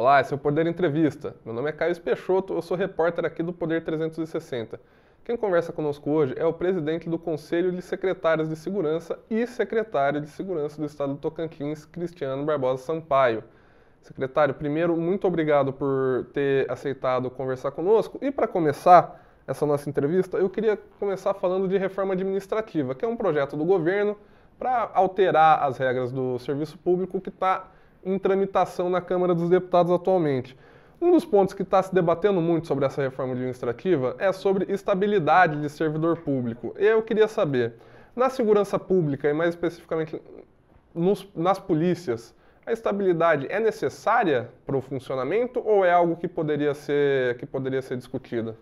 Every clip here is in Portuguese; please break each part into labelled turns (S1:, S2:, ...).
S1: Olá, esse é o Poder Entrevista. Meu nome é Caio Peixoto, eu sou repórter aqui do Poder 360. Quem conversa conosco hoje é o presidente do Conselho de Secretários de Segurança e secretário de Segurança do Estado do Tocantins, Cristiano Barbosa Sampaio. Secretário, primeiro, muito obrigado por ter aceitado conversar conosco. E para começar essa nossa entrevista, eu queria começar falando de reforma administrativa, que é um projeto do governo para alterar as regras do serviço público que está em tramitação na Câmara dos Deputados atualmente. Um dos pontos que está se debatendo muito sobre essa reforma administrativa é sobre estabilidade de servidor público. Eu queria saber, na segurança pública e mais especificamente nos, nas polícias, a estabilidade é necessária para o funcionamento ou é algo que poderia ser, que poderia ser discutida?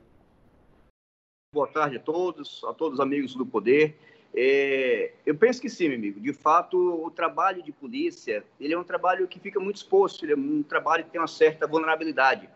S2: Boa tarde a todos, a todos os amigos do Poder. É, eu penso que sim, meu amigo. De fato, o trabalho de polícia, ele é um trabalho que fica muito exposto, ele é um trabalho que tem uma certa vulnerabilidade.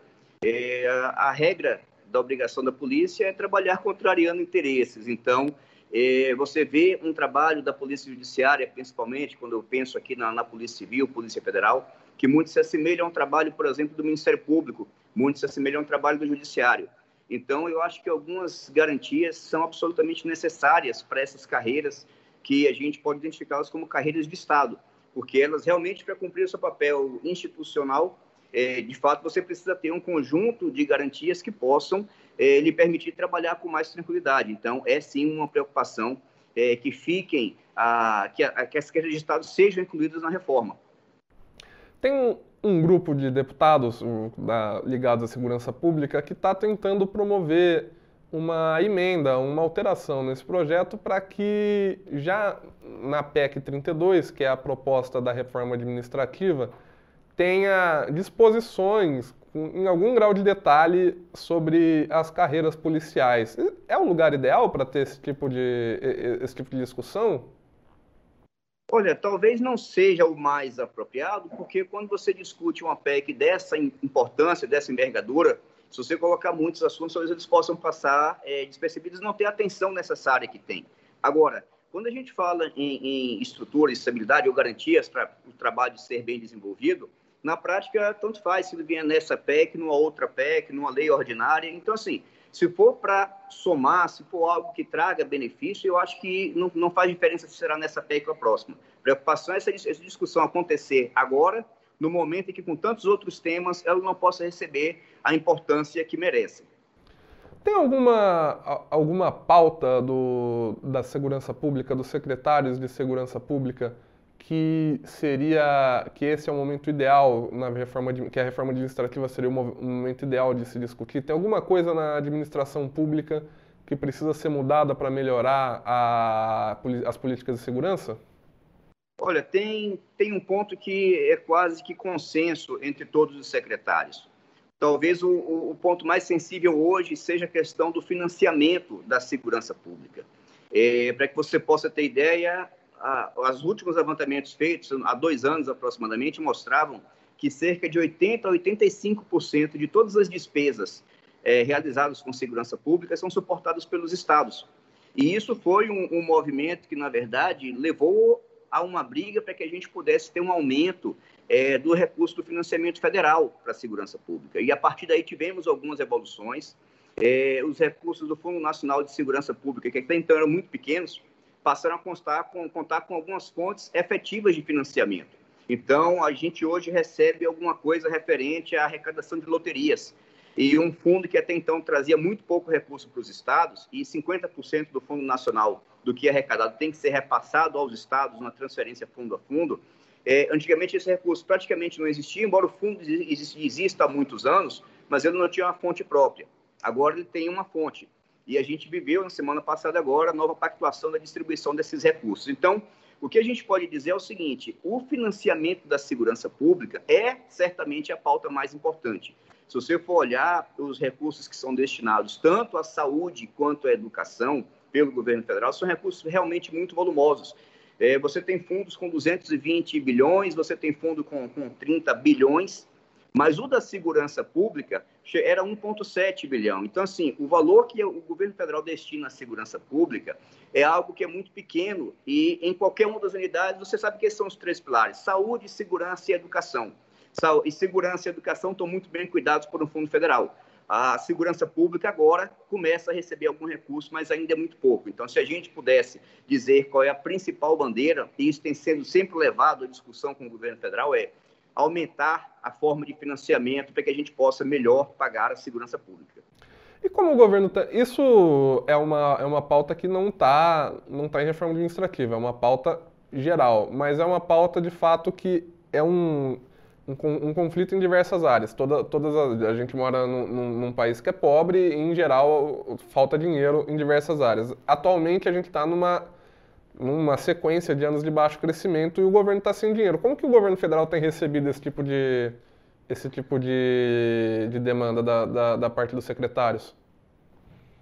S2: É, a, a, regra da obrigação da polícia é trabalhar contrariando interesses. Então, é, você vê um trabalho da polícia judiciária, principalmente quando eu penso aqui na, na Polícia Civil, Polícia Federal, que muito se assemelha a um trabalho, por exemplo, do Ministério Público, muito se assemelha a um trabalho do Judiciário. Então, eu acho que algumas garantias são absolutamente necessárias para essas carreiras que a gente pode identificá-las como carreiras de Estado, porque elas realmente, para cumprir o seu papel institucional, é, de fato, você precisa ter um conjunto de garantias que possam é, lhe permitir trabalhar com mais tranquilidade. Então, é sim uma preocupação é, que fiquem, a, que, a, que as carreiras de Estado sejam incluídas na reforma.
S1: Tem um grupo de deputados um, da, ligados à segurança pública que está tentando promover uma emenda, uma alteração nesse projeto para que já na PEC 32, que é a proposta da reforma administrativa, tenha disposições em algum grau de detalhe sobre as carreiras policiais. É o lugar ideal para ter esse tipo de, esse tipo de discussão?
S2: Olha, talvez não seja o mais apropriado, porque quando você discute uma PEC dessa importância, dessa envergadura, se você colocar muitos assuntos, talvez eles possam passar é, despercebidos não ter a atenção necessária que tem. Agora, quando a gente fala em, em estrutura, estabilidade ou garantias para o trabalho ser bem desenvolvido, na prática, tanto faz se ele vier nessa PEC, numa outra PEC, numa lei ordinária. Então, assim, se for para somar, se for algo que traga benefício, eu acho que não, não faz diferença se será nessa PEC ou a próxima. Preocupação é essa, essa discussão acontecer agora, no momento em que, com tantos outros temas, ela não possa receber a importância que merece.
S1: Tem alguma, alguma pauta do, da segurança pública, dos secretários de segurança pública, que seria que esse é o momento ideal na reforma que a reforma administrativa seria o momento ideal de se discutir. Tem alguma coisa na administração pública que precisa ser mudada para melhorar a, as políticas de segurança?
S2: Olha, tem, tem um ponto que é quase que consenso entre todos os secretários. Talvez o, o ponto mais sensível hoje seja a questão do financiamento da segurança pública. É, para que você possa ter ideia, os últimos levantamentos feitos há dois anos aproximadamente mostravam que cerca de 80 a 85% de todas as despesas é, realizadas com segurança pública são suportadas pelos estados. E isso foi um, um movimento que, na verdade, levou a uma briga para que a gente pudesse ter um aumento é, do recurso do financiamento federal para a segurança pública. E a partir daí tivemos algumas evoluções. É, os recursos do Fundo Nacional de Segurança Pública, que até então eram muito pequenos, passaram a constar com, contar com algumas fontes efetivas de financiamento. Então, a gente hoje recebe alguma coisa referente à arrecadação de loterias. E um fundo que até então trazia muito pouco recurso para os estados, e 50% do Fundo Nacional do que é arrecadado tem que ser repassado aos estados na transferência fundo a fundo. É, antigamente esse recurso praticamente não existia, embora o fundo exista há muitos anos, mas ele não tinha uma fonte própria. Agora ele tem uma fonte. E a gente viveu na semana passada agora a nova pactuação da distribuição desses recursos. Então, o que a gente pode dizer é o seguinte: o financiamento da segurança pública é certamente a pauta mais importante. Se você for olhar os recursos que são destinados tanto à saúde quanto à educação pelo governo federal, são recursos realmente muito volumosos. É, você tem fundos com 220 bilhões, você tem fundo com, com 30 bilhões, mas o da segurança pública era 1,7 bilhão. Então, assim, o valor que o governo federal destina à segurança pública é algo que é muito pequeno e em qualquer uma das unidades você sabe que são os três pilares: saúde, segurança e educação. e segurança e educação estão muito bem cuidados por um fundo federal. A segurança pública agora começa a receber algum recurso, mas ainda é muito pouco. Então, se a gente pudesse dizer qual é a principal bandeira, e isso tem sido sempre levado à discussão com o governo federal, é aumentar a forma de financiamento para que a gente possa melhor pagar a segurança pública.
S1: E como o governo tá, isso é uma, é uma pauta que não está não tá em reforma administrativa, é uma pauta geral, mas é uma pauta de fato que é um, um, um conflito em diversas áreas. Toda, todas a, a gente mora num, num, país que é pobre e, em geral, falta dinheiro em diversas áreas. Atualmente, a gente está numa, numa sequência de anos de baixo crescimento e o governo está sem dinheiro. Como que o governo federal tem recebido esse tipo de, esse tipo de, de demanda da, da, da parte dos secretários?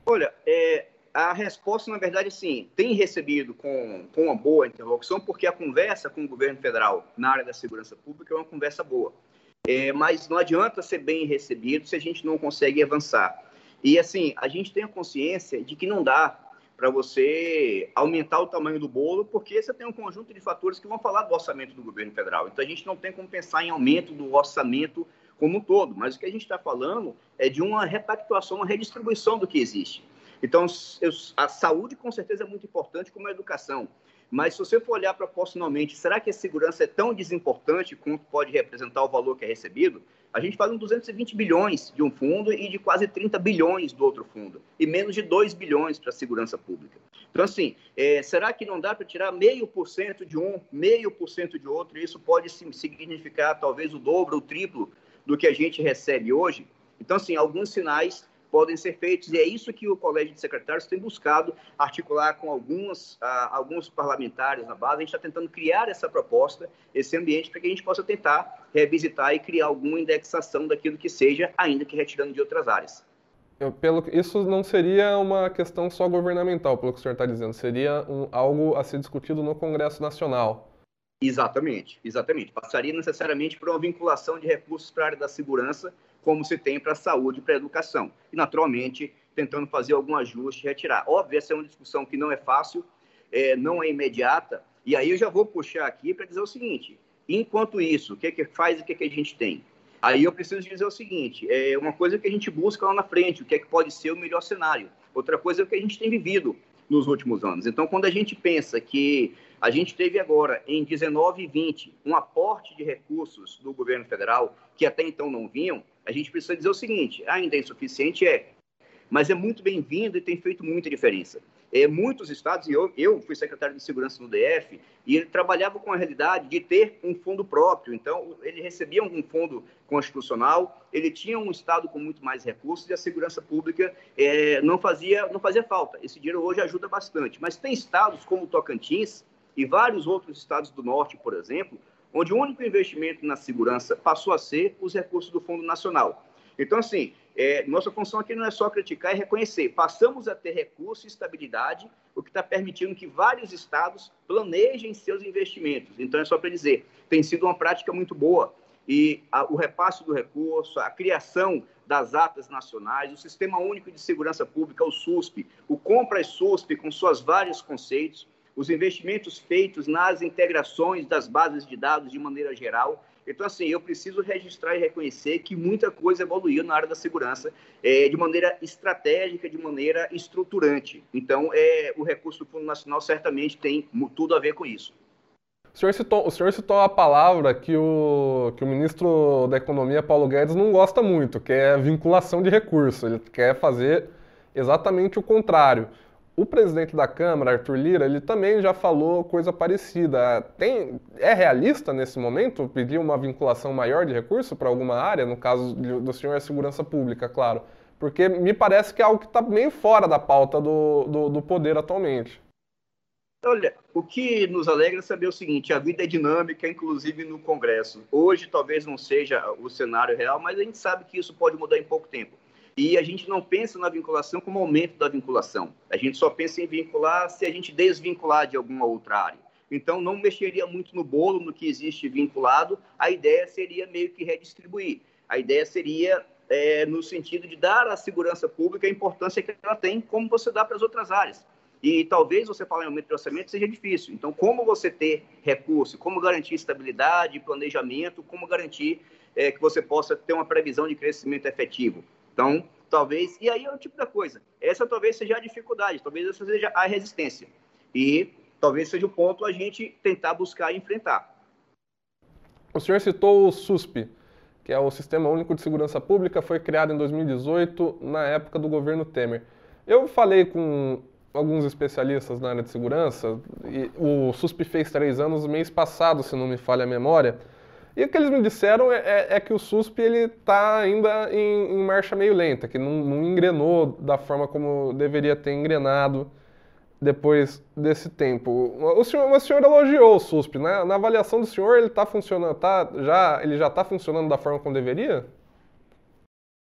S2: Olha, é, a resposta, na verdade, sim, tem recebido com, com uma boa interlocução, porque a conversa com o governo federal na área da segurança pública é uma conversa boa. É, mas não adianta ser bem recebido se a gente não consegue avançar. E, assim, a gente tem a consciência de que não dá para você aumentar o tamanho do bolo, porque você tem um conjunto de fatores que vão falar do orçamento do governo federal. Então, a gente não tem como pensar em aumento do orçamento como um todo, mas o que a gente está falando é de uma repactuação, uma redistribuição do que existe. Então, eu, a saúde com certeza é muito importante, como a educação. Mas se você for olhar proporcionalmente, será que a segurança é tão desimportante quanto pode representar o valor que é recebido? A gente fala em 220 bilhões de um fundo e de quase 30 bilhões do outro fundo, e menos de 2 bilhões para a segurança pública. Então, assim, é, será que não dá para tirar meio por cento de um, meio por cento de outro? E isso pode significar talvez o dobro, o triplo do que a gente recebe hoje? Então, assim, alguns sinais podem ser feitos, e é isso que o Colégio de Secretários tem buscado articular com alguns, uh, alguns parlamentares na base. A gente está tentando criar essa proposta, esse ambiente, para que a gente possa tentar revisitar e criar alguma indexação daquilo que seja, ainda que retirando de outras áreas.
S1: Eu, pelo, isso não seria uma questão só governamental, pelo que o senhor está dizendo, seria um, algo a ser discutido no Congresso Nacional.
S2: Exatamente, exatamente. Passaria necessariamente por uma vinculação de recursos para a área da segurança, como se tem para a saúde e para a educação. E, naturalmente, tentando fazer algum ajuste retirar. Óbvio, essa é uma discussão que não é fácil, é, não é imediata, e aí eu já vou puxar aqui para dizer o seguinte: enquanto isso, o que, é que faz e o que, é que a gente tem? Aí eu preciso dizer o seguinte: é uma coisa que a gente busca lá na frente, o que é que pode ser o melhor cenário. Outra coisa é o que a gente tem vivido nos últimos anos. Então, quando a gente pensa que a gente teve agora, em 19 e 20, um aporte de recursos do governo federal que até então não vinham, a gente precisa dizer o seguinte: ainda é insuficiente? É, mas é muito bem-vindo e tem feito muita diferença. É, muitos estados, e eu, eu fui secretário de segurança no DF, e ele trabalhava com a realidade de ter um fundo próprio. Então, ele recebia um fundo constitucional, ele tinha um estado com muito mais recursos e a segurança pública é, não, fazia, não fazia falta. Esse dinheiro hoje ajuda bastante. Mas tem estados como Tocantins e vários outros estados do norte, por exemplo, onde o único investimento na segurança passou a ser os recursos do Fundo Nacional. Então, assim, é, nossa função aqui não é só criticar, é reconhecer. Passamos a ter recurso e estabilidade, o que está permitindo que vários estados planejem seus investimentos. Então, é só para dizer, tem sido uma prática muito boa. E a, o repasse do recurso, a criação das atas nacionais, o Sistema Único de Segurança Pública, o SUSP, o Compras SUSP, com suas vários conceitos, os investimentos feitos nas integrações das bases de dados de maneira geral. Então, assim, eu preciso registrar e reconhecer que muita coisa evoluiu na área da segurança é, de maneira estratégica, de maneira estruturante. Então, é, o recurso do Fundo Nacional certamente tem tudo a ver com isso.
S1: O senhor citou, o senhor citou a palavra que o, que o ministro da Economia, Paulo Guedes, não gosta muito, que é vinculação de recursos. Ele quer fazer exatamente o contrário. O presidente da Câmara, Arthur Lira, ele também já falou coisa parecida. Tem, é realista nesse momento pedir uma vinculação maior de recurso para alguma área, no caso do senhor é segurança pública, claro, porque me parece que é algo que está bem fora da pauta do, do, do poder atualmente.
S2: Olha, o que nos alegra é saber o seguinte: a vida é dinâmica, inclusive no Congresso. Hoje talvez não seja o cenário real, mas a gente sabe que isso pode mudar em pouco tempo. E a gente não pensa na vinculação como aumento da vinculação. A gente só pensa em vincular se a gente desvincular de alguma outra área. Então, não mexeria muito no bolo, no que existe vinculado. A ideia seria meio que redistribuir. A ideia seria é, no sentido de dar à segurança pública a importância que ela tem, como você dá para as outras áreas. E talvez você falar em aumento de orçamento seja difícil. Então, como você ter recurso, como garantir estabilidade, planejamento, como garantir é, que você possa ter uma previsão de crescimento efetivo. Então, talvez, e aí é o tipo da coisa. Essa talvez seja a dificuldade, talvez essa seja a resistência. E talvez seja o ponto a gente tentar buscar e enfrentar.
S1: O senhor citou o SUSP, que é o Sistema Único de Segurança Pública, foi criado em 2018, na época do governo Temer. Eu falei com alguns especialistas na área de segurança, e o SUSP fez três anos mês passado, se não me falha a memória, e o que eles me disseram é, é, é que o SUSP está ainda em, em, marcha meio lenta, que não, não, engrenou da forma como deveria ter engrenado depois desse tempo. O senhor, o senhor elogiou o SUSP, né? Na avaliação do senhor, ele está funcionando, tá, já, ele já está funcionando da forma como deveria?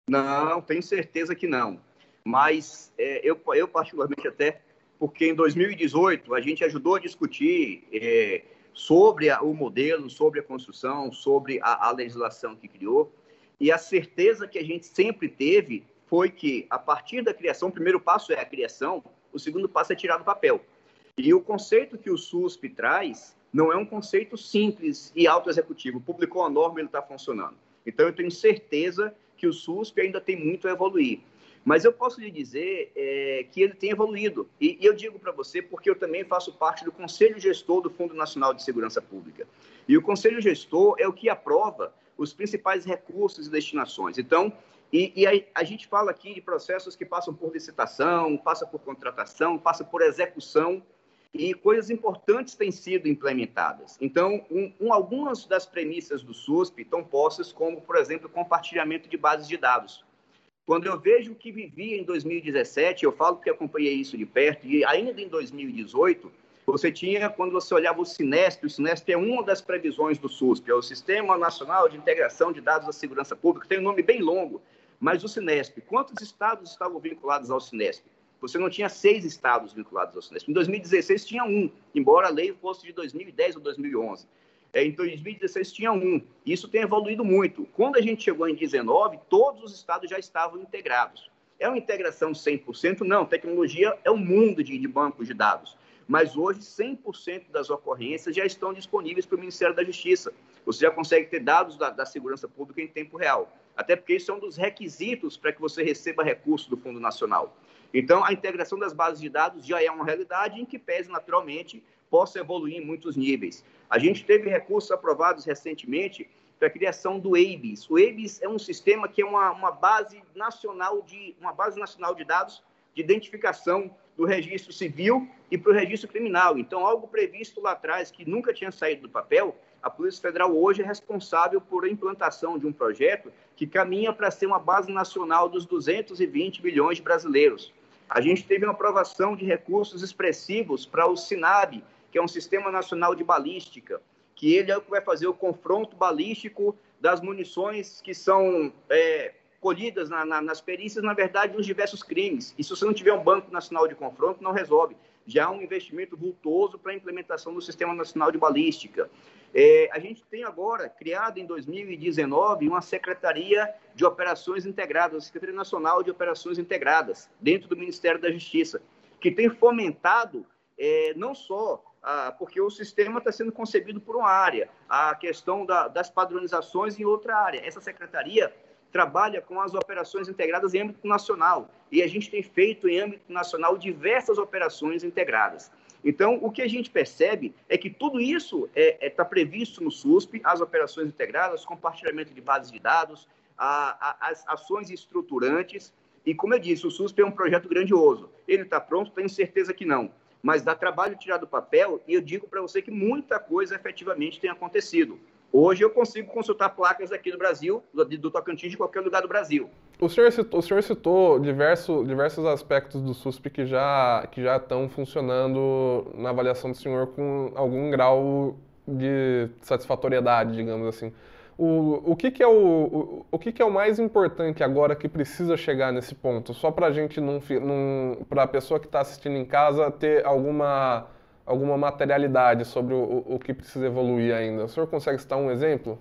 S2: Não, tenho certeza que não mas é, eu, eu particularmente até, porque em 2018 a gente ajudou a discutir é, sobre a, o modelo, sobre a construção, sobre a, a legislação que criou, e a certeza que a gente sempre teve foi que, a partir da criação, o primeiro passo é a criação, o segundo passo é tirar do papel. E o conceito que o SUSP traz não é um conceito simples e auto-executivo. Publicou a norma, ele está funcionando. Então, eu tenho certeza que o SUSP ainda tem muito a evoluir. Mas eu posso lhe dizer é, que ele tem evoluído. E, e eu digo para você porque eu também faço parte do Conselho Gestor do Fundo Nacional de Segurança Pública. E o Conselho Gestor é o que aprova os principais recursos e destinações. Então, e, e a, a, gente fala aqui de processos que passam por licitação, passa por contratação, passa por execução, e coisas importantes têm sido implementadas. Então, um, um, algumas das premissas do SUSP estão postas como, por exemplo, compartilhamento de bases de dados. Quando eu vejo o que vivia em 2017, eu falo que acompanhei isso de perto, e ainda em 2018, você tinha, quando você olhava o Sinesp, o Sinesp é uma das previsões do SUSP, é o Sistema Nacional de Integração de Dados da Segurança Pública, tem um nome bem longo, mas o Sinesp, quantos estados estavam vinculados ao Sinesp? Você não tinha seis estados vinculados ao Sinesp. Em 2016 tinha um, embora a lei fosse de 2010 ou 2011. É, em 2016 tinha um. Isso tem evoluído muito. Quando a gente chegou em 19, todos os estados já estavam integrados. É uma integração 100%? Não. Tecnologia é um mundo de, de bancos de dados. Mas hoje, 100% das ocorrências já estão disponíveis para o Ministério da Justiça. Você já consegue ter dados da, da segurança pública em tempo real. Até porque isso é um dos requisitos para que você receba recurso do Fundo Nacional. Então, a integração das bases de dados já é uma realidade em que pese, naturalmente, possa evoluir em muitos níveis. A gente teve recursos aprovados recentemente para a criação do EIBIS. O EIBIS é um sistema que é uma, uma, base nacional de uma base nacional de dados de identificação do registro civil e para o registro criminal. Então, algo previsto lá atrás que nunca tinha saído do papel, a Polícia Federal hoje é responsável por a implantação de um projeto que caminha para ser uma base nacional dos 220 milhões de brasileiros. A gente teve uma aprovação de recursos expressivos para o SINAB, que é um sistema nacional de balística, que ele é o que vai fazer o confronto balístico das munições que são é, colhidas na, na, nas perícias, na verdade, nos diversos crimes. E se você não tiver um banco nacional de confronto, não resolve. Já há um investimento vultoso para a implementação do Sistema Nacional de Balística. É, a gente tem agora, criado em 2019, uma Secretaria de Operações Integradas, a Secretaria Nacional de Operações Integradas, dentro do Ministério da Justiça, que tem fomentado é, não só porque o sistema está sendo concebido por uma área, a questão da, das padronizações em outra área. Essa secretaria trabalha com as operações integradas em âmbito nacional e a gente tem feito em âmbito nacional diversas operações integradas. Então, o que a gente percebe é que tudo isso está é, é, tá previsto no SUSP, as operações integradas, compartilhamento de bases de dados, a, a, as ações estruturantes. E, como eu disse, o SUSP é um projeto grandioso. Ele está pronto? Tenho certeza que não mas dá trabalho tirar do papel e eu digo para você que muita coisa efetivamente tem acontecido. Hoje eu consigo consultar placas aqui do Brasil, do, do Tocantins, de qualquer lugar do Brasil.
S1: O senhor citou, o senhor citou diverso, diversos aspectos do SUSP que já, que já estão funcionando na avaliação do senhor com algum grau de satisfatoriedade, digamos assim. O, o, que, que, é o, o, o que, que, é o mais importante agora que precisa chegar nesse ponto? Só para a gente para a pessoa que está assistindo em casa ter alguma alguma materialidade sobre o, o que precisa evoluir ainda. O senhor consegue citar um exemplo?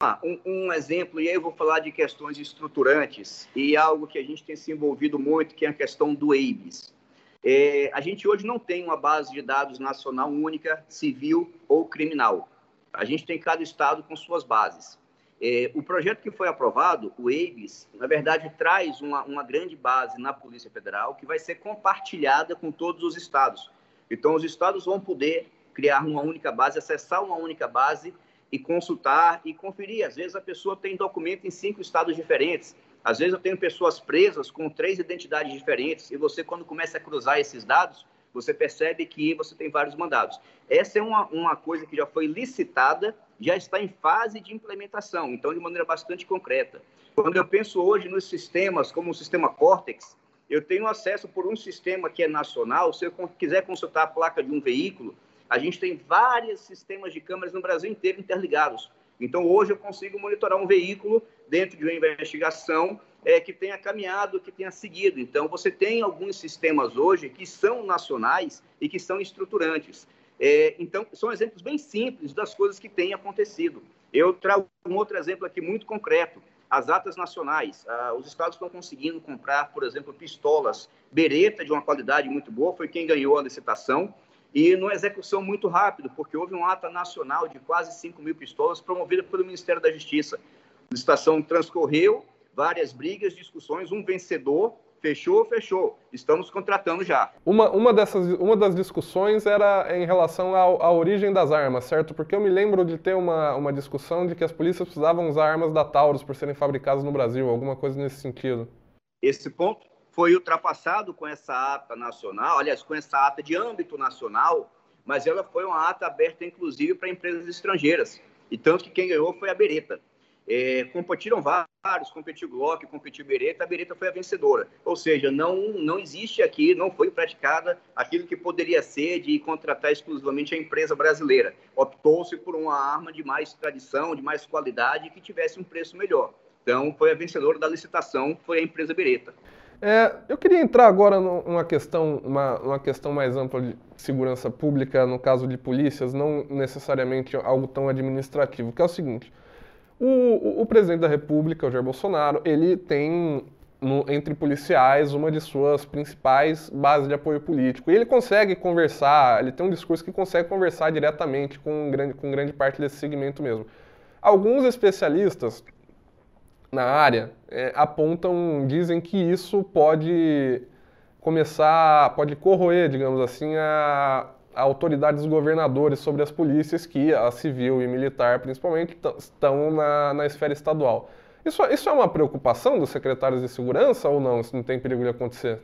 S2: Ah, um, um, exemplo, e aí eu vou falar de questões estruturantes e algo que a gente tem se envolvido muito, que é a questão do EIBS. É, a gente hoje não tem uma base de dados nacional única, civil ou criminal. A gente tem cada estado com suas bases. É, o projeto que foi aprovado, o EIBS, na verdade, traz uma, uma grande base na Polícia Federal que vai ser compartilhada com todos os estados. Então, os estados vão poder criar uma única base, acessar uma única base e consultar e conferir. Às vezes, a pessoa tem documento em cinco estados diferentes. Às vezes, eu tenho pessoas presas com três identidades diferentes. E você, quando começa a cruzar esses dados, você percebe que você tem vários mandados. Essa é uma, uma coisa que já foi licitada já está em fase de implementação, então de maneira bastante concreta. Quando eu penso hoje nos sistemas, como o sistema Cortex, eu tenho acesso por um sistema que é nacional. Se eu quiser consultar a placa de um veículo, a gente tem vários sistemas de câmeras no Brasil inteiro interligados. Então, hoje eu consigo monitorar um veículo dentro de uma investigação é, que tenha caminhado, que tenha seguido. Então, você tem alguns sistemas hoje que são nacionais e que são estruturantes. É, então, são exemplos bem simples das coisas que têm acontecido. Eu trago um outro exemplo aqui muito concreto. As atas nacionais. Ah, os estados estão conseguindo comprar, por exemplo, pistolas Beretta de uma qualidade muito boa, foi quem ganhou a licitação, e numa execução muito rápido, porque houve uma ata nacional de quase 5 mil pistolas promovida pelo Ministério da Justiça. A licitação transcorreu, várias brigas, discussões, um vencedor Fechou, fechou. Estamos contratando já.
S1: Uma, uma, dessas, uma das discussões era em relação à origem das armas, certo? Porque eu me lembro de ter uma, uma discussão de que as polícias precisavam usar armas da Taurus por serem fabricadas no Brasil, alguma coisa nesse sentido.
S2: Esse ponto foi ultrapassado com essa ata nacional, aliás, com essa ata de âmbito nacional, mas ela foi uma ata aberta, inclusive, para empresas estrangeiras. E tanto que quem ganhou foi a Beretta. É, competiram vários, competiu Glock, competiu Beretta, a Beretta foi a vencedora. Ou seja, não, não existe aqui, não foi praticada aquilo que poderia ser de contratar exclusivamente a empresa brasileira. Optou-se por uma arma de mais tradição, de mais qualidade que tivesse um preço melhor. Então, foi a vencedora da licitação, foi a empresa Beretta.
S1: É, eu queria entrar agora numa questão, uma, uma questão mais ampla de segurança pública, no caso de polícias, não necessariamente algo tão administrativo, que é o seguinte. O, o, presidente da República, o Jair Bolsonaro, ele tem no, entre policiais uma de suas principais bases de apoio político. E ele consegue conversar, ele tem um discurso que consegue conversar diretamente com grande, com grande parte desse segmento mesmo. Alguns especialistas na área é, apontam, dizem que isso pode começar, pode corroer, digamos assim, a, autoridades dos governadores sobre as polícias que, a civil e militar principalmente, estão na, na esfera estadual. Isso, isso é uma preocupação dos secretários de segurança ou não? Isso não tem perigo de acontecer?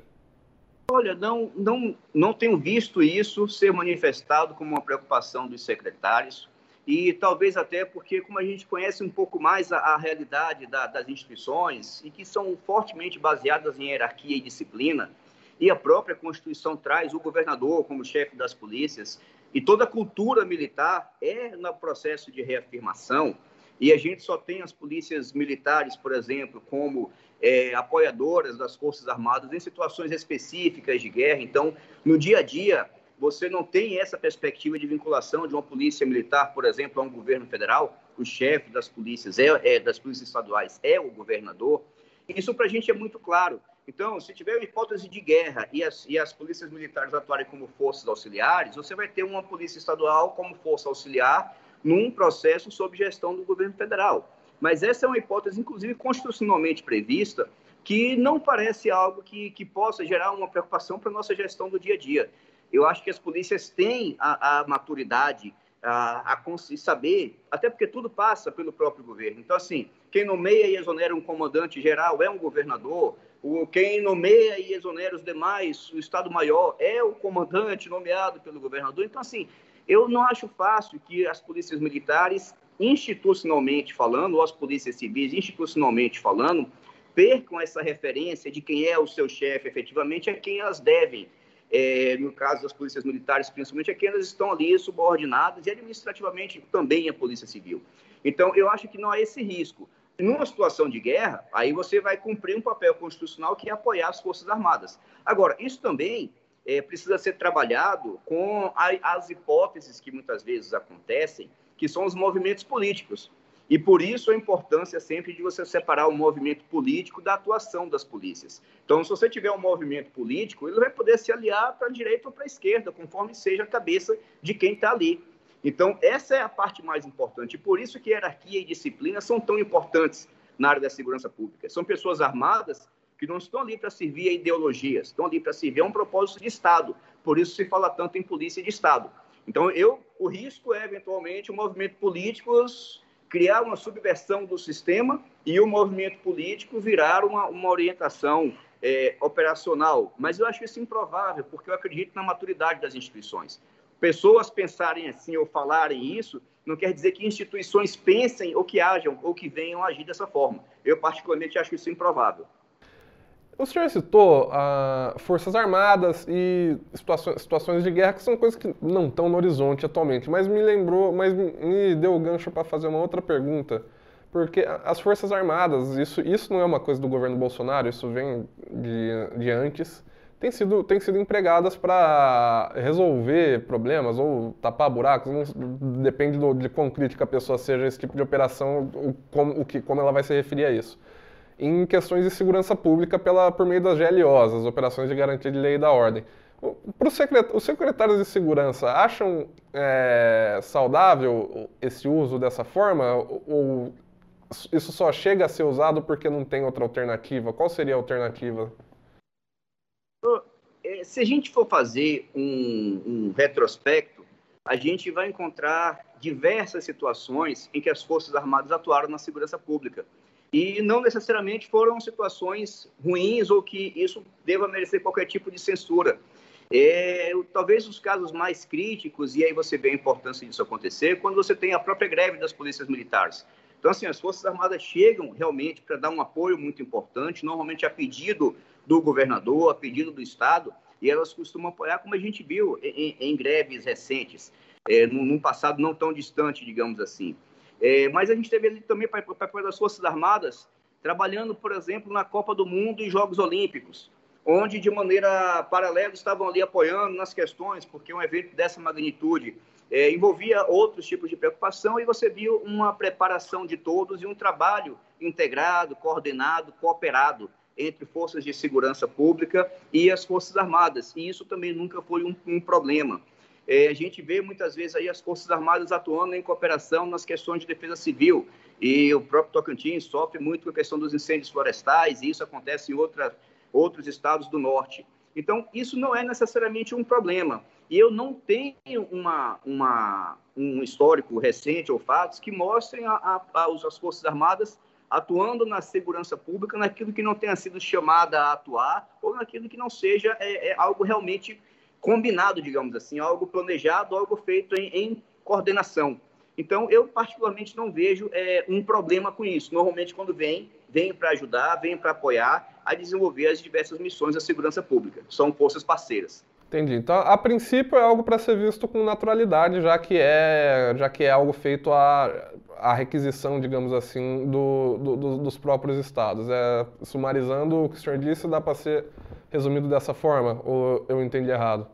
S2: Olha, não, não, não tenho visto isso ser manifestado como uma preocupação dos secretários e talvez até porque, como a gente conhece um pouco mais a, a realidade da, das instituições e que são fortemente baseadas em hierarquia e disciplina, e a própria Constituição traz o governador como chefe das polícias, e toda a cultura militar é no processo de reafirmação, e a gente só tem as polícias militares, por exemplo, como é, apoiadoras das Forças Armadas em situações específicas de guerra. Então, no dia a dia, você não tem essa perspectiva de vinculação de uma polícia militar, por exemplo, a um governo federal. O chefe das polícias é, é das polícias estaduais é o governador. Isso para a gente é muito claro. Então, se tiver uma hipótese de guerra e as, e as polícias militares atuarem como forças auxiliares, você vai ter uma polícia estadual como força auxiliar num processo sob gestão do governo federal. Mas essa é uma hipótese, inclusive, constitucionalmente prevista, que não parece algo que, que possa gerar uma preocupação para a nossa gestão do dia a dia. Eu acho que as polícias têm a, a maturidade, a, a saber, até porque tudo passa pelo próprio governo. Então, assim, quem nomeia e exonera um comandante geral é um governador, o, quem nomeia e exonera os demais, o Estado-Maior, é o comandante nomeado pelo governador. Então, assim, eu não acho fácil que as polícias militares, institucionalmente falando, ou as polícias civis, institucionalmente falando, percam essa referência de quem é o seu chefe efetivamente, a quem elas devem. É, no caso das polícias militares, principalmente, a quem elas estão ali subordinadas e administrativamente também a polícia civil. Então, eu acho que não há esse risco. Numa situação de guerra, aí você vai cumprir um papel constitucional que é apoiar as Forças Armadas. Agora, isso também é, precisa ser trabalhado com a, as hipóteses que muitas vezes acontecem, que são os movimentos políticos. E por isso a importância sempre de você separar o movimento político da atuação das polícias. Então, se você tiver um movimento político, ele vai poder se aliar para a direita ou para a esquerda, conforme seja a cabeça de quem está ali. Então, essa é a parte mais importante. E por isso que hierarquia e disciplina são tão importantes na área da segurança pública. São pessoas armadas que não estão ali para servir a ideologias, estão ali para servir a um propósito de Estado. Por isso se fala tanto em polícia de Estado. Então, eu, o risco é, eventualmente, o movimento políticos criar uma subversão do sistema e o movimento político virar uma, uma orientação é, operacional. Mas eu acho isso improvável, porque eu acredito na maturidade das instituições. Pessoas pensarem assim ou falarem isso não quer dizer que instituições pensem ou que hajam ou que venham agir dessa forma. Eu, particularmente, acho isso improvável.
S1: O senhor citou ah, Forças Armadas e situações, situações de guerra que são coisas que não estão no horizonte atualmente, mas me lembrou, mas me deu o gancho para fazer uma outra pergunta, porque as Forças Armadas, isso, isso não é uma coisa do governo Bolsonaro, isso vem de, de antes, tem sido, tem sido empregadas para resolver problemas ou tapar buracos, não, depende do, de quão crítica a pessoa seja esse tipo de operação, o, como, o que, como ela vai se referir a isso em questões de segurança pública pela, por meio das GLOs, as Operações de Garantia de Lei e da Ordem. Para os secretários de segurança, acham é, saudável esse uso dessa forma? Ou isso só chega a ser usado porque não tem outra alternativa? Qual seria a alternativa?
S2: Se a gente for fazer um, um retrospecto, a gente vai encontrar diversas situações em que as Forças Armadas atuaram na segurança pública e não necessariamente foram situações ruins ou que isso deva merecer qualquer tipo de censura. É, talvez os casos mais críticos, e aí você vê a importância disso acontecer, quando você tem a própria greve das polícias militares. Então, assim, as Forças Armadas chegam realmente para dar um apoio muito importante, normalmente a pedido do governador, a pedido do Estado, e elas costumam apoiar, como a gente viu em, em greves recentes, é, num, num passado não tão distante, digamos assim. É, mas a gente teve ali também para papel das Forças Armadas, trabalhando, por exemplo, na Copa do Mundo e Jogos Olímpicos, onde de maneira paralela estavam ali apoiando nas questões, porque um evento dessa magnitude é, envolvia outros tipos de preocupação e você viu uma preparação de todos e um trabalho integrado, coordenado, cooperado entre forças de segurança pública e as Forças Armadas. E isso também nunca foi um, um problema. É, a gente vê muitas vezes aí as Forças Armadas atuando em cooperação nas questões de defesa civil, e o próprio Tocantins sofre muito com a questão dos incêndios florestais, e isso acontece em outra, outros estados do norte. Então, isso não é necessariamente um problema. E eu não tenho uma, uma, um histórico recente ou fatos que mostrem a, a, a, as Forças Armadas atuando na segurança pública naquilo que não tenha sido chamada a atuar ou naquilo que não seja é, é algo realmente combinado, digamos assim, algo planejado, algo feito em, em coordenação. Então, eu particularmente não vejo é, um problema com isso. Normalmente, quando vem, vem para ajudar, vem para apoiar a desenvolver as diversas missões da segurança pública. São forças parceiras.
S1: Entendi. Então, a princípio é algo para ser visto com naturalidade, já que é, já que é algo feito a, a requisição, digamos assim, do, do, dos próprios estados. É, sumarizando o que o senhor disse, dá para ser resumido dessa forma? Ou eu entendi errado?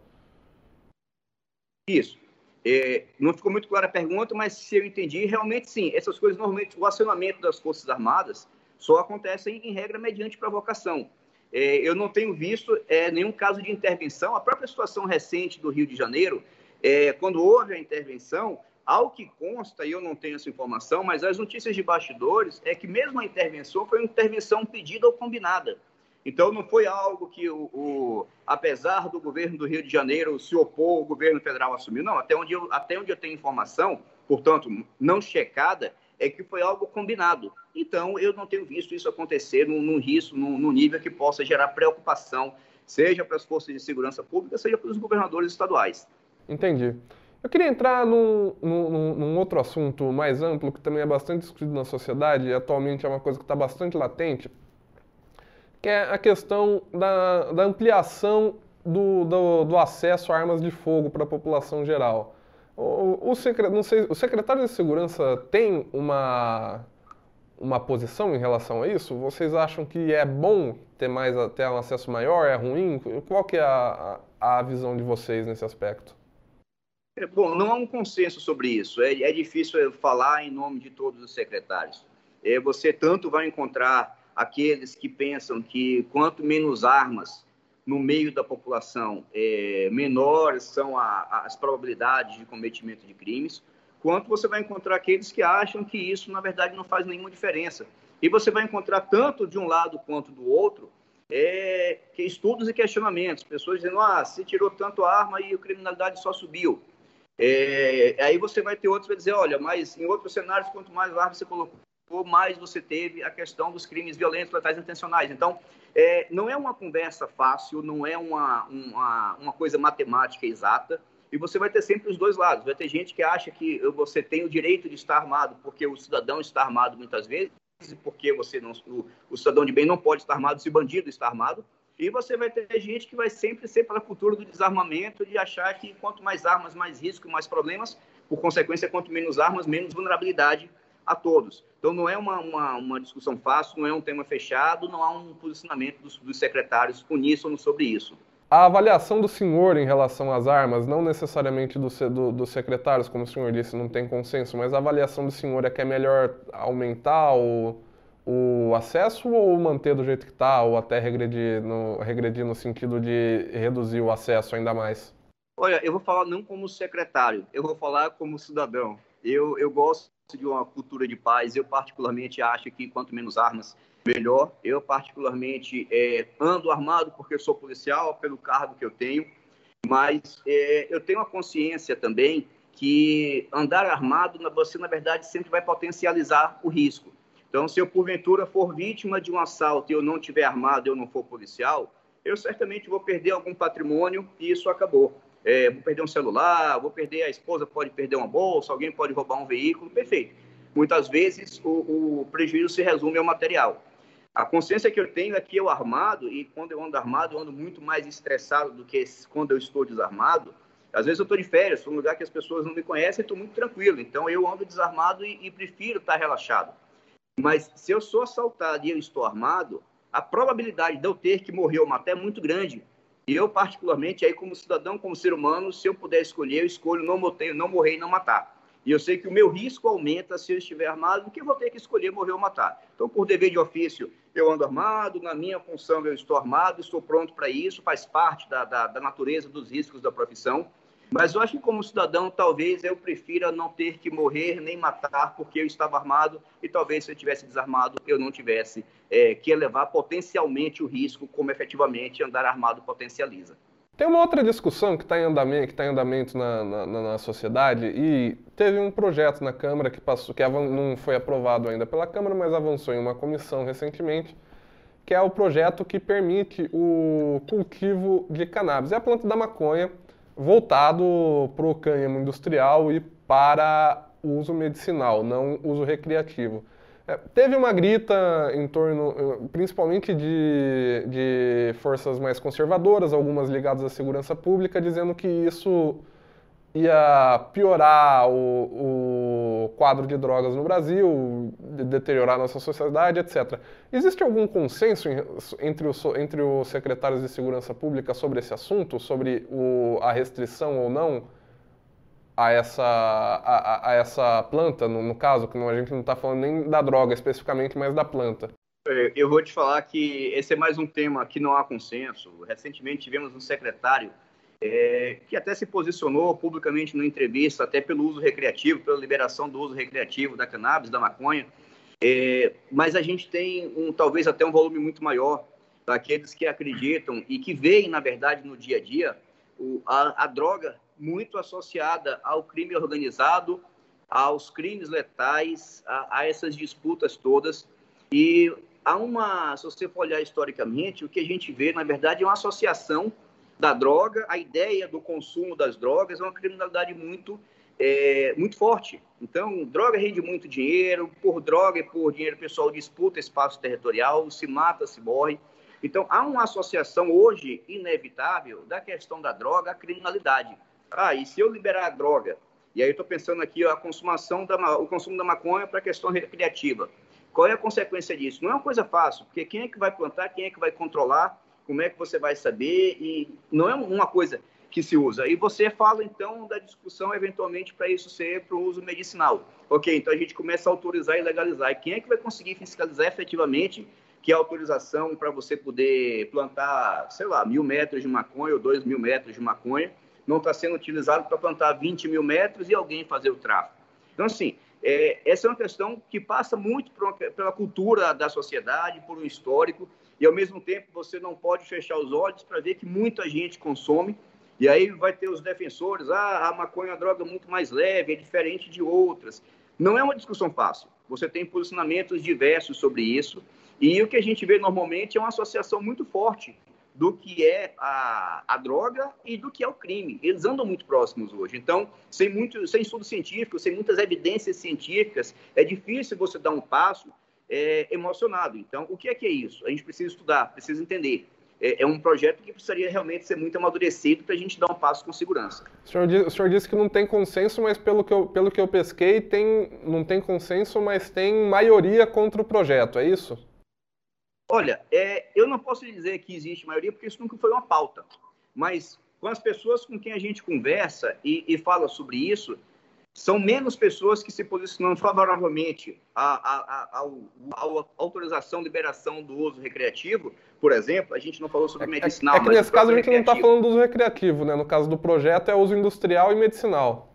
S2: Isso. É, não ficou muito clara a pergunta, mas se eu entendi, realmente sim. Essas coisas, normalmente, o acionamento das Forças Armadas só acontecem, em regra, mediante provocação. É, eu não tenho visto é, nenhum caso de intervenção. A própria situação recente do Rio de Janeiro, é, quando houve a intervenção, ao que consta, e eu não tenho essa informação, mas as notícias de bastidores é que mesmo a intervenção foi uma intervenção pedida ou combinada. Então, não foi algo que, o, o, apesar do governo do Rio de Janeiro se opor, o governo federal assumiu. Não, até onde, eu, até onde eu tenho informação, portanto, não checada, é que foi algo combinado. Então, eu não tenho visto isso acontecer num, num risco, num, num nível que possa gerar preocupação, seja para as forças de segurança pública, seja para os governadores estaduais.
S1: Entendi. Eu queria entrar num, num, num, outro assunto mais amplo, que também é bastante discutido na sociedade e atualmente é uma coisa que está bastante latente, que é a questão da, da ampliação do, do, do, acesso a armas de fogo para a população geral. O, o, secre, não sei, o secretário de Segurança tem uma, uma posição em relação a isso? Vocês acham que é bom ter, mais, ter um acesso maior? É ruim? Qual que é a, a visão de vocês nesse aspecto?
S2: É, bom, não há um consenso sobre isso. É, é difícil falar em nome de todos os secretários. É, você tanto vai encontrar aqueles que pensam que quanto menos armas, no meio da população, é, menores são a, as probabilidades de cometimento de crimes, quanto você vai encontrar aqueles que acham que isso, na verdade, não faz nenhuma diferença. E você vai encontrar tanto de um lado quanto do outro é, estudos e questionamentos, pessoas dizendo, ah, se tirou tanto arma e a criminalidade só subiu. É, aí você vai ter outros que vai dizer, olha, mas em outros cenários, quanto mais armas você colocou, mais você teve a questão dos crimes violentos, letais intencionais. Então, é, não é uma conversa fácil, não é uma, uma, uma coisa matemática exata, e você vai ter sempre os dois lados. Vai ter gente que acha que você tem o direito de estar armado porque o cidadão está armado muitas vezes, porque você não, o, o cidadão de bem não pode estar armado se o bandido está armado. E você vai ter gente que vai sempre ser pela cultura do desarmamento, de achar que quanto mais armas, mais risco, mais problemas. Por consequência, quanto menos armas, menos vulnerabilidade a todos. Então, não é uma, uma, uma, discussão fácil, não é um tema fechado, não há um posicionamento dos, dos secretários uníssono sobre isso.
S1: A avaliação do senhor em relação às armas, não necessariamente do, do, dos secretários, como o senhor disse, não tem consenso, mas a avaliação do senhor é que é melhor aumentar o, o acesso ou manter do jeito que está, ou até regredir no, regredir no sentido de reduzir o acesso ainda mais?
S2: Olha, eu vou falar não como secretário, eu vou falar como cidadão. Eu, eu gosto de uma cultura de paz. Eu, particularmente, acho que quanto menos armas, melhor. Eu, particularmente, é, ando armado porque sou policial, pelo cargo que eu tenho. Mas é, eu tenho a consciência também que andar armado, você, na verdade, sempre vai potencializar o risco. Então, se eu, porventura, for vítima de um assalto e eu não tiver armado, eu não for policial, eu certamente vou perder algum patrimônio e isso acabou é, vou perder um celular, vou perder a esposa, pode perder uma bolsa, alguém pode roubar um veículo, perfeito. Muitas vezes o, o prejuízo se resume ao material. A consciência que eu tenho é que eu armado, e quando eu ando armado, eu ando muito mais estressado do que quando eu estou desarmado. Às vezes eu estou de férias, estou num lugar que as pessoas não me conhecem, estou muito tranquilo. Então eu ando desarmado e, e prefiro estar relaxado. Mas se eu sou assaltado e eu estou armado, a probabilidade de eu ter que morrer ou matar é muito grande. E eu, particularmente, aí como cidadão, como ser humano, se eu puder escolher, eu escolho não, não morrer e não matar. E eu sei que o meu risco aumenta se eu estiver armado, porque eu vou ter que escolher morrer ou matar. Então, por dever de ofício, eu ando armado, na minha função eu estou armado, estou pronto para isso, faz parte da, da, da natureza dos riscos da profissão. Mas eu acho que como cidadão, talvez eu prefira não ter que morrer nem matar porque eu estava armado e talvez se eu tivesse desarmado eu não tivesse é, que elevar potencialmente o risco como efetivamente andar armado potencializa.
S1: Tem uma outra discussão que está em andamento, que tá em andamento na, na, na, sociedade e teve um projeto na Câmara que passou, que não foi aprovado ainda pela Câmara, mas avançou em uma comissão recentemente, que é o projeto que permite o cultivo de cannabis. É a planta da maconha, voltado para o cânhamo industrial e para uso medicinal, não uso recreativo. É, teve uma grita em torno, principalmente de, de forças mais conservadoras, algumas ligadas à segurança pública, dizendo que isso ia piorar o, o, quadro de drogas no Brasil, deteriorar nossa sociedade, etc. Existe algum consenso entre, os, entre os secretários de segurança pública sobre esse assunto, sobre o, a restrição ou não a essa, a, a essa planta, no, no, caso, que a gente não está falando nem da droga especificamente, mas da planta?
S2: É, eu vou te falar que esse é mais um tema que não há consenso. Recentemente tivemos um secretário é, que até se posicionou publicamente numa entrevista, até pelo uso recreativo, pela liberação do uso recreativo da cannabis, da maconha. É, mas a gente tem um, talvez até um volume muito maior daqueles que acreditam e que veem, na verdade, no dia a dia, o, a, a droga muito associada ao crime organizado, aos crimes letais, a, a essas disputas todas. E há uma, se você for olhar historicamente, o que a gente vê, na verdade, é uma associação da droga, a ideia do consumo das drogas é uma criminalidade muito, é, muito forte. Então, droga rende muito dinheiro, por droga e por dinheiro pessoal disputa espaço territorial, se mata, se morre. Então, há uma associação hoje inevitável da questão da droga à criminalidade. Ah, e se eu liberar a droga? E aí eu estou pensando aqui a consumação da, o consumo da maconha para a questão recreativa. Qual é a consequência disso? Não é uma coisa fácil, porque quem é que vai plantar, quem é que vai controlar, como é que você vai saber, e não é uma coisa que se usa. E você fala, então, da discussão, eventualmente, para isso ser para o uso medicinal. Ok, então a gente começa a autorizar e legalizar. E quem é que vai conseguir fiscalizar efetivamente que é autorização para você poder plantar, sei lá, mil metros de maconha ou dois mil metros de maconha, não está sendo utilizado para plantar 20 mil metros e alguém fazer o tráfico. Então, assim, é, essa é uma questão que passa muito uma, pela cultura da sociedade, por um histórico, e ao mesmo tempo você não pode fechar os olhos para ver que muita gente consome, e aí vai ter os defensores, ah, a maconha é uma droga muito mais leve, é diferente de outras. Não é uma discussão fácil. Você tem posicionamentos diversos sobre isso, e o que a gente vê normalmente é uma associação muito forte do que é a, a droga e do que é o crime. Eles andam muito próximos hoje. Então, sem, muito, sem estudo científico, sem muitas evidências científicas, é difícil você dar um passo é, emocionado. Então, o que é que é isso? A gente precisa estudar, precisa entender. É, é um projeto que precisaria realmente ser muito amadurecido para a gente dar um passo com segurança.
S1: O senhor, o senhor, disse que não tem consenso, mas pelo que eu, pelo que eu pesquei, tem, não tem consenso, mas tem maioria contra o projeto, é isso?
S2: Olha, é, eu não posso dizer que existe maioria, porque isso nunca foi uma pauta. Mas com as pessoas com quem a gente conversa e, e fala sobre isso, são menos pessoas que se posicionam favoravelmente à, à, à, à, autorização, liberação do uso recreativo. Por exemplo, a gente não falou sobre medicinal.
S1: É, é que nesse caso a gente não está falando do uso recreativo, né? No caso do projeto é uso industrial e medicinal.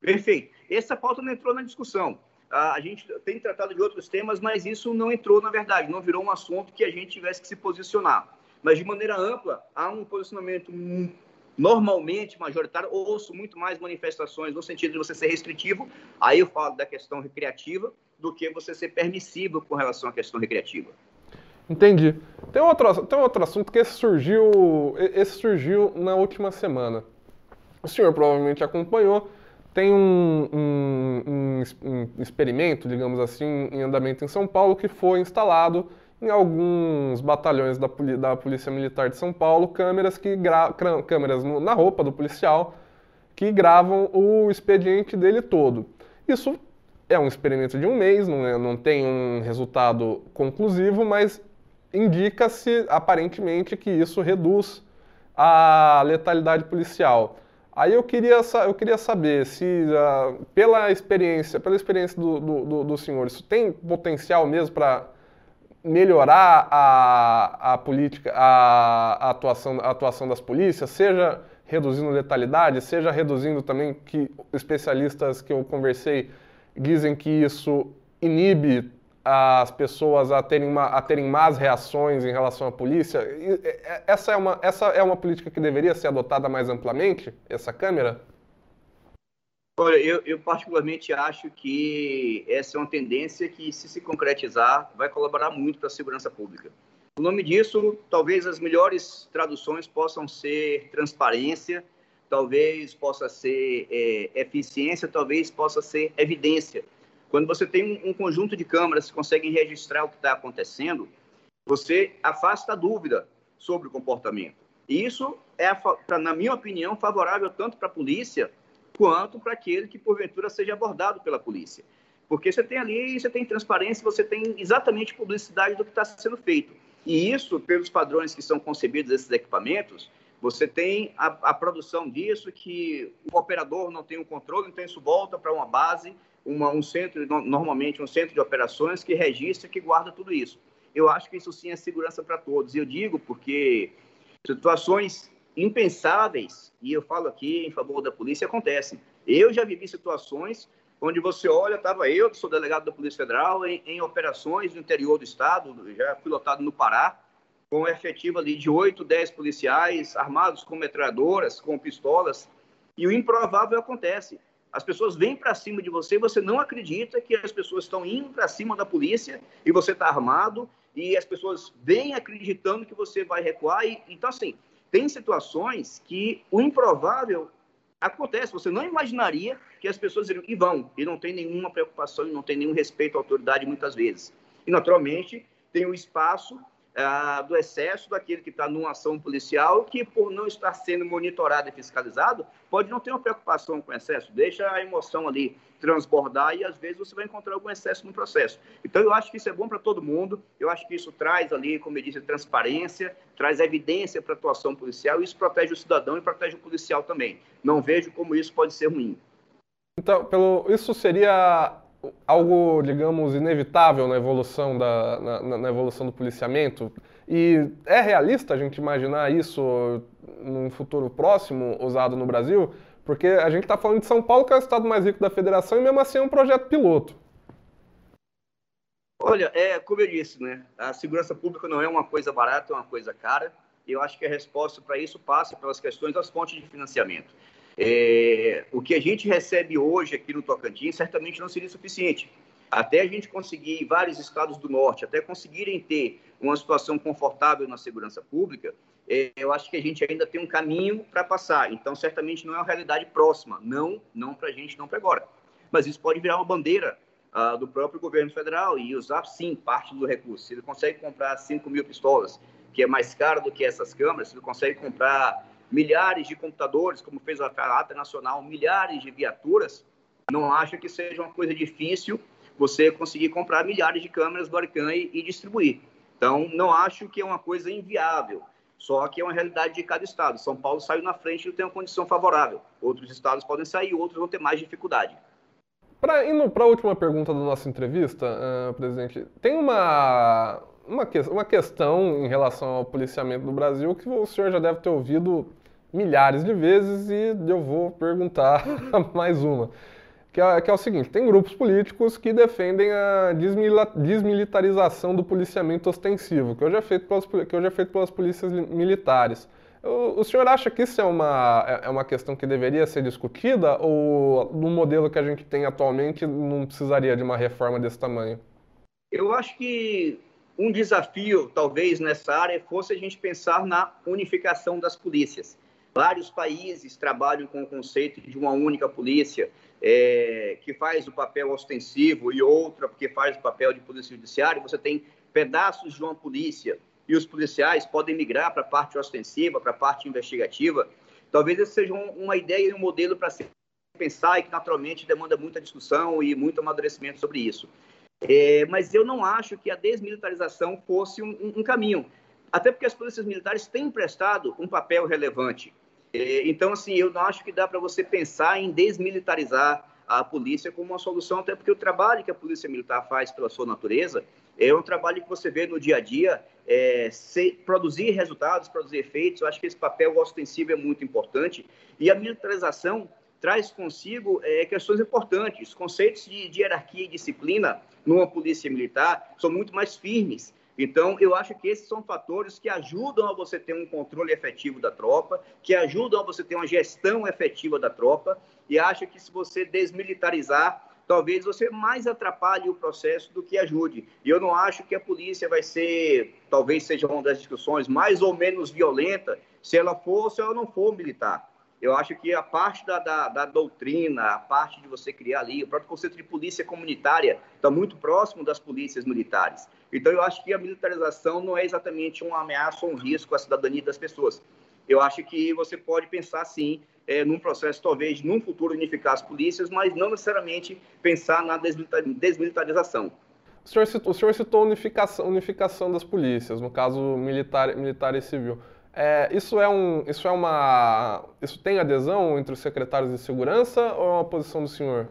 S2: Perfeito. Essa pauta não entrou na discussão. A gente tem tratado de outros temas, mas isso não entrou, na verdade, não virou um assunto que a gente tivesse que se posicionar. Mas, de maneira ampla, há um posicionamento normalmente majoritário, ouço muito mais manifestações no sentido de você ser restritivo, aí eu falo da questão recreativa, do que você ser permissivo com relação à questão recreativa.
S1: Entendi. Tem outro, tem outro assunto que esse surgiu, esse surgiu na última semana. O senhor provavelmente acompanhou, tem um, um, um, um, experimento, digamos assim, em andamento em São Paulo que foi instalado em alguns batalhões da, da Polícia Militar de São Paulo câmeras que câmeras no, na roupa do policial que gravam o expediente dele todo. Isso é um experimento de um mês, não, é, não tem um resultado conclusivo, mas indica-se aparentemente que isso reduz a letalidade policial. Aí eu queria, eu queria saber se, uh, pela experiência, pela experiência do, do, do senhor, isso tem potencial mesmo para melhorar a, a política, a, a, atuação, a atuação das polícias, seja reduzindo letalidade, seja reduzindo também que especialistas que eu conversei dizem que isso inibe as pessoas a terem, uma, a terem más reações em relação à polícia. Essa é, uma, essa é uma política que deveria ser adotada mais amplamente, essa câmera?
S2: Olha, eu, eu, particularmente acho que essa é uma tendência que, se se concretizar, vai colaborar muito para a segurança pública. O nome disso, talvez as melhores traduções possam ser transparência, talvez possa ser é, eficiência, talvez possa ser evidência quando você tem um, um conjunto de câmeras que conseguem registrar o que está acontecendo, você afasta a dúvida sobre o comportamento. E isso é, na minha opinião, favorável tanto para a polícia quanto para aquele que porventura seja abordado pela polícia. Porque você tem ali, você tem transparência, você tem exatamente publicidade do que está sendo feito. E isso, pelos padrões que são concebidos esses equipamentos, você tem a, a produção disso, que o operador não tem o controle, então isso volta para uma base uma, um centro, normalmente um centro de operações que registra, que guarda tudo isso. Eu acho que isso sim é segurança para todos. E eu digo porque situações impensáveis, e eu falo aqui em favor da polícia, acontecem. Eu já vivi situações onde você olha, estava eu, que sou delegado da Polícia Federal, em, em, operações no interior do estado, já fui lotado no Pará, com efetivo ali de 8, 10 policiais armados com metralhadoras, com pistolas, e o improvável acontece. As pessoas vêm para cima de você, você não acredita que as pessoas estão indo para cima da polícia e você está armado e as pessoas vêm acreditando que você vai recuar. E, então, assim, tem situações que o improvável acontece. Você não imaginaria que as pessoas iriam e vão e não tem nenhuma preocupação e não tem nenhum respeito à autoridade muitas vezes. E, naturalmente, tem o espaço ah, do excesso daquele que está numa ação policial, que por não estar sendo monitorado e fiscalizado, pode não ter uma preocupação com excesso, deixa a emoção ali transbordar e às vezes você vai encontrar algum excesso no processo. Então eu acho que isso é bom para todo mundo, eu acho que isso traz ali, como eu disse, transparência, traz evidência para a atuação policial e isso protege o cidadão e protege o policial também. Não vejo como isso pode ser ruim.
S1: Então, pelo, isso seria algo, digamos, inevitável na evolução, da, na, na, evolução do policiamento? E é realista a gente imaginar isso num futuro próximo usado no Brasil? Porque a gente está falando de São Paulo, que é o estado mais rico da federação, e mesmo assim é um projeto piloto.
S2: Olha, é como eu disse, né? A segurança pública não é uma coisa barata, é uma coisa cara. E eu acho que a resposta para isso passa pelas questões das fontes de financiamento. É, o que a gente recebe hoje aqui no Tocantins certamente não seria suficiente. Até a gente conseguir vários estados do norte, até conseguirem ter uma situação confortável na segurança pública, é, eu acho que a gente ainda tem um caminho para passar. Então, certamente não é uma realidade próxima. Não, não para a gente, não para agora. Mas isso pode virar uma bandeira uh, do próprio governo federal e usar, sim, parte do recurso. Se ele consegue comprar 5 mil pistolas, que é mais caro do que essas câmeras, se ele consegue comprar milhares de computadores, como fez a Ata Nacional, milhares de viaturas, não acho que seja uma coisa difícil você conseguir comprar milhares de câmeras do Arcan e, e distribuir. Então, não acho que é uma coisa inviável, só que é uma realidade de cada estado. São Paulo saiu na frente e tem uma condição favorável. Outros estados podem sair, outros vão ter mais dificuldade.
S1: Pra, indo para a última pergunta da nossa entrevista, uh, presidente, tem uma, uma, que, uma questão em relação ao policiamento do Brasil que o senhor já deve ter ouvido milhares de vezes e eu vou perguntar mais uma. Que é, que é, o seguinte: tem grupos políticos que defendem a desmilitarização do policiamento ostensivo, que hoje é feito pelas, que hoje é feito pelas polícias militares. O, senhor acha que isso é uma, é, é uma questão que deveria ser discutida ou no modelo que a gente tem atualmente não precisaria de uma reforma desse tamanho?
S2: Eu acho que um desafio, talvez, nessa área fosse a gente pensar na unificação das polícias. Vários países trabalham com o conceito de uma única polícia, é, que faz o papel ostensivo, e outra que faz o papel de polícia judiciária. Você tem pedaços de uma polícia e os policiais podem migrar para a parte ostensiva, para a parte investigativa. Talvez esse seja uma ideia e um modelo para se pensar e que naturalmente demanda muita discussão e muito amadurecimento sobre isso. É, mas eu não acho que a desmilitarização fosse um, um, caminho, até porque as polícias militares têm prestado um papel relevante. É, então, assim, eu não acho que dá para você pensar em desmilitarizar a polícia como uma solução, até porque o trabalho que a polícia militar faz pela sua natureza é um trabalho que você vê no dia a dia, é, produzir resultados, produzir efeitos. Eu acho que esse papel ostensivo é muito importante. E a militarização traz consigo é, questões importantes. Conceitos de, de hierarquia e disciplina numa polícia militar são muito mais firmes. Então, eu acho que esses são fatores que ajudam a você ter um controle efetivo da tropa, que ajudam a você ter uma gestão efetiva da tropa, e acho que se você desmilitarizar talvez você mais atrapalhe o processo do que ajude. E eu não acho que a polícia vai ser, talvez seja uma das discussões mais ou menos violenta, se ela for se ela não for militar. Eu acho que a parte da, da, da doutrina, a parte de você criar ali, o próprio conceito de polícia comunitária está muito próximo das polícias militares. Então, eu acho que a militarização não é exatamente uma ameaça ou um risco à cidadania das pessoas. Eu acho que você pode pensar, sim, é, num processo, talvez, num futuro, unificar as polícias, mas não necessariamente pensar na desmilitarização.
S1: O senhor citou, o senhor citou unificação, unificação das polícias, no caso militar, militar e civil. É, isso é um, isso é uma, isso tem adesão entre os secretários de segurança ou é uma posição do senhor?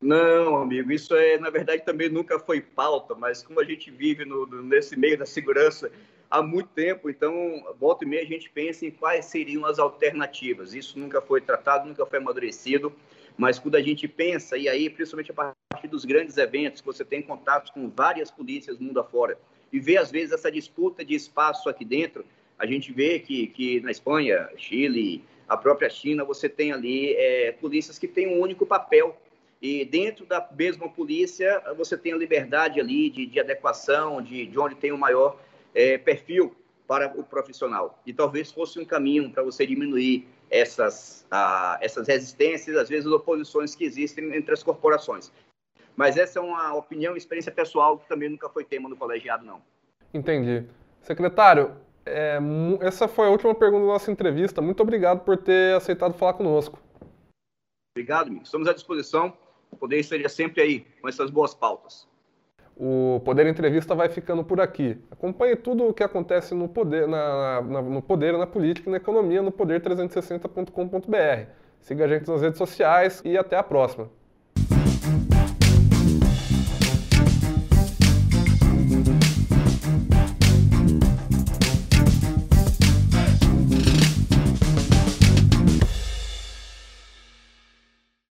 S2: Não, amigo, isso é, na verdade, também nunca foi pauta, mas como a gente vive no, nesse meio da segurança há muito tempo, então, volta e meia a gente pensa em quais seriam as alternativas. Isso nunca foi tratado, nunca foi amadurecido, mas quando a gente pensa, e aí, principalmente a partir dos grandes eventos, que você tem contatos com várias polícias mundo afora, e vê, às vezes, essa disputa de espaço aqui dentro, a gente vê que, que na Espanha, Chile, a própria China, você tem ali é, polícias que têm um único papel e dentro da mesma polícia você tem a liberdade ali de, de adequação, de, de onde tem o maior é, perfil para o profissional. E talvez fosse um caminho para você diminuir essas, ah, essas resistências, às vezes oposições que existem entre as corporações. Mas essa é uma opinião experiência pessoal que também nunca foi tema no colegiado, não.
S1: Entendi. Secretário, é, essa foi a última pergunta da nossa entrevista. Muito obrigado por ter aceitado falar conosco.
S2: Obrigado, amigo. Estamos à disposição. O Poder esteja sempre aí com essas boas pautas.
S1: O Poder Entrevista vai ficando por aqui. Acompanhe tudo o que acontece no Poder, na, na, no poder, na política e na economia no poder360.com.br. Siga a gente nas redes sociais e até a próxima.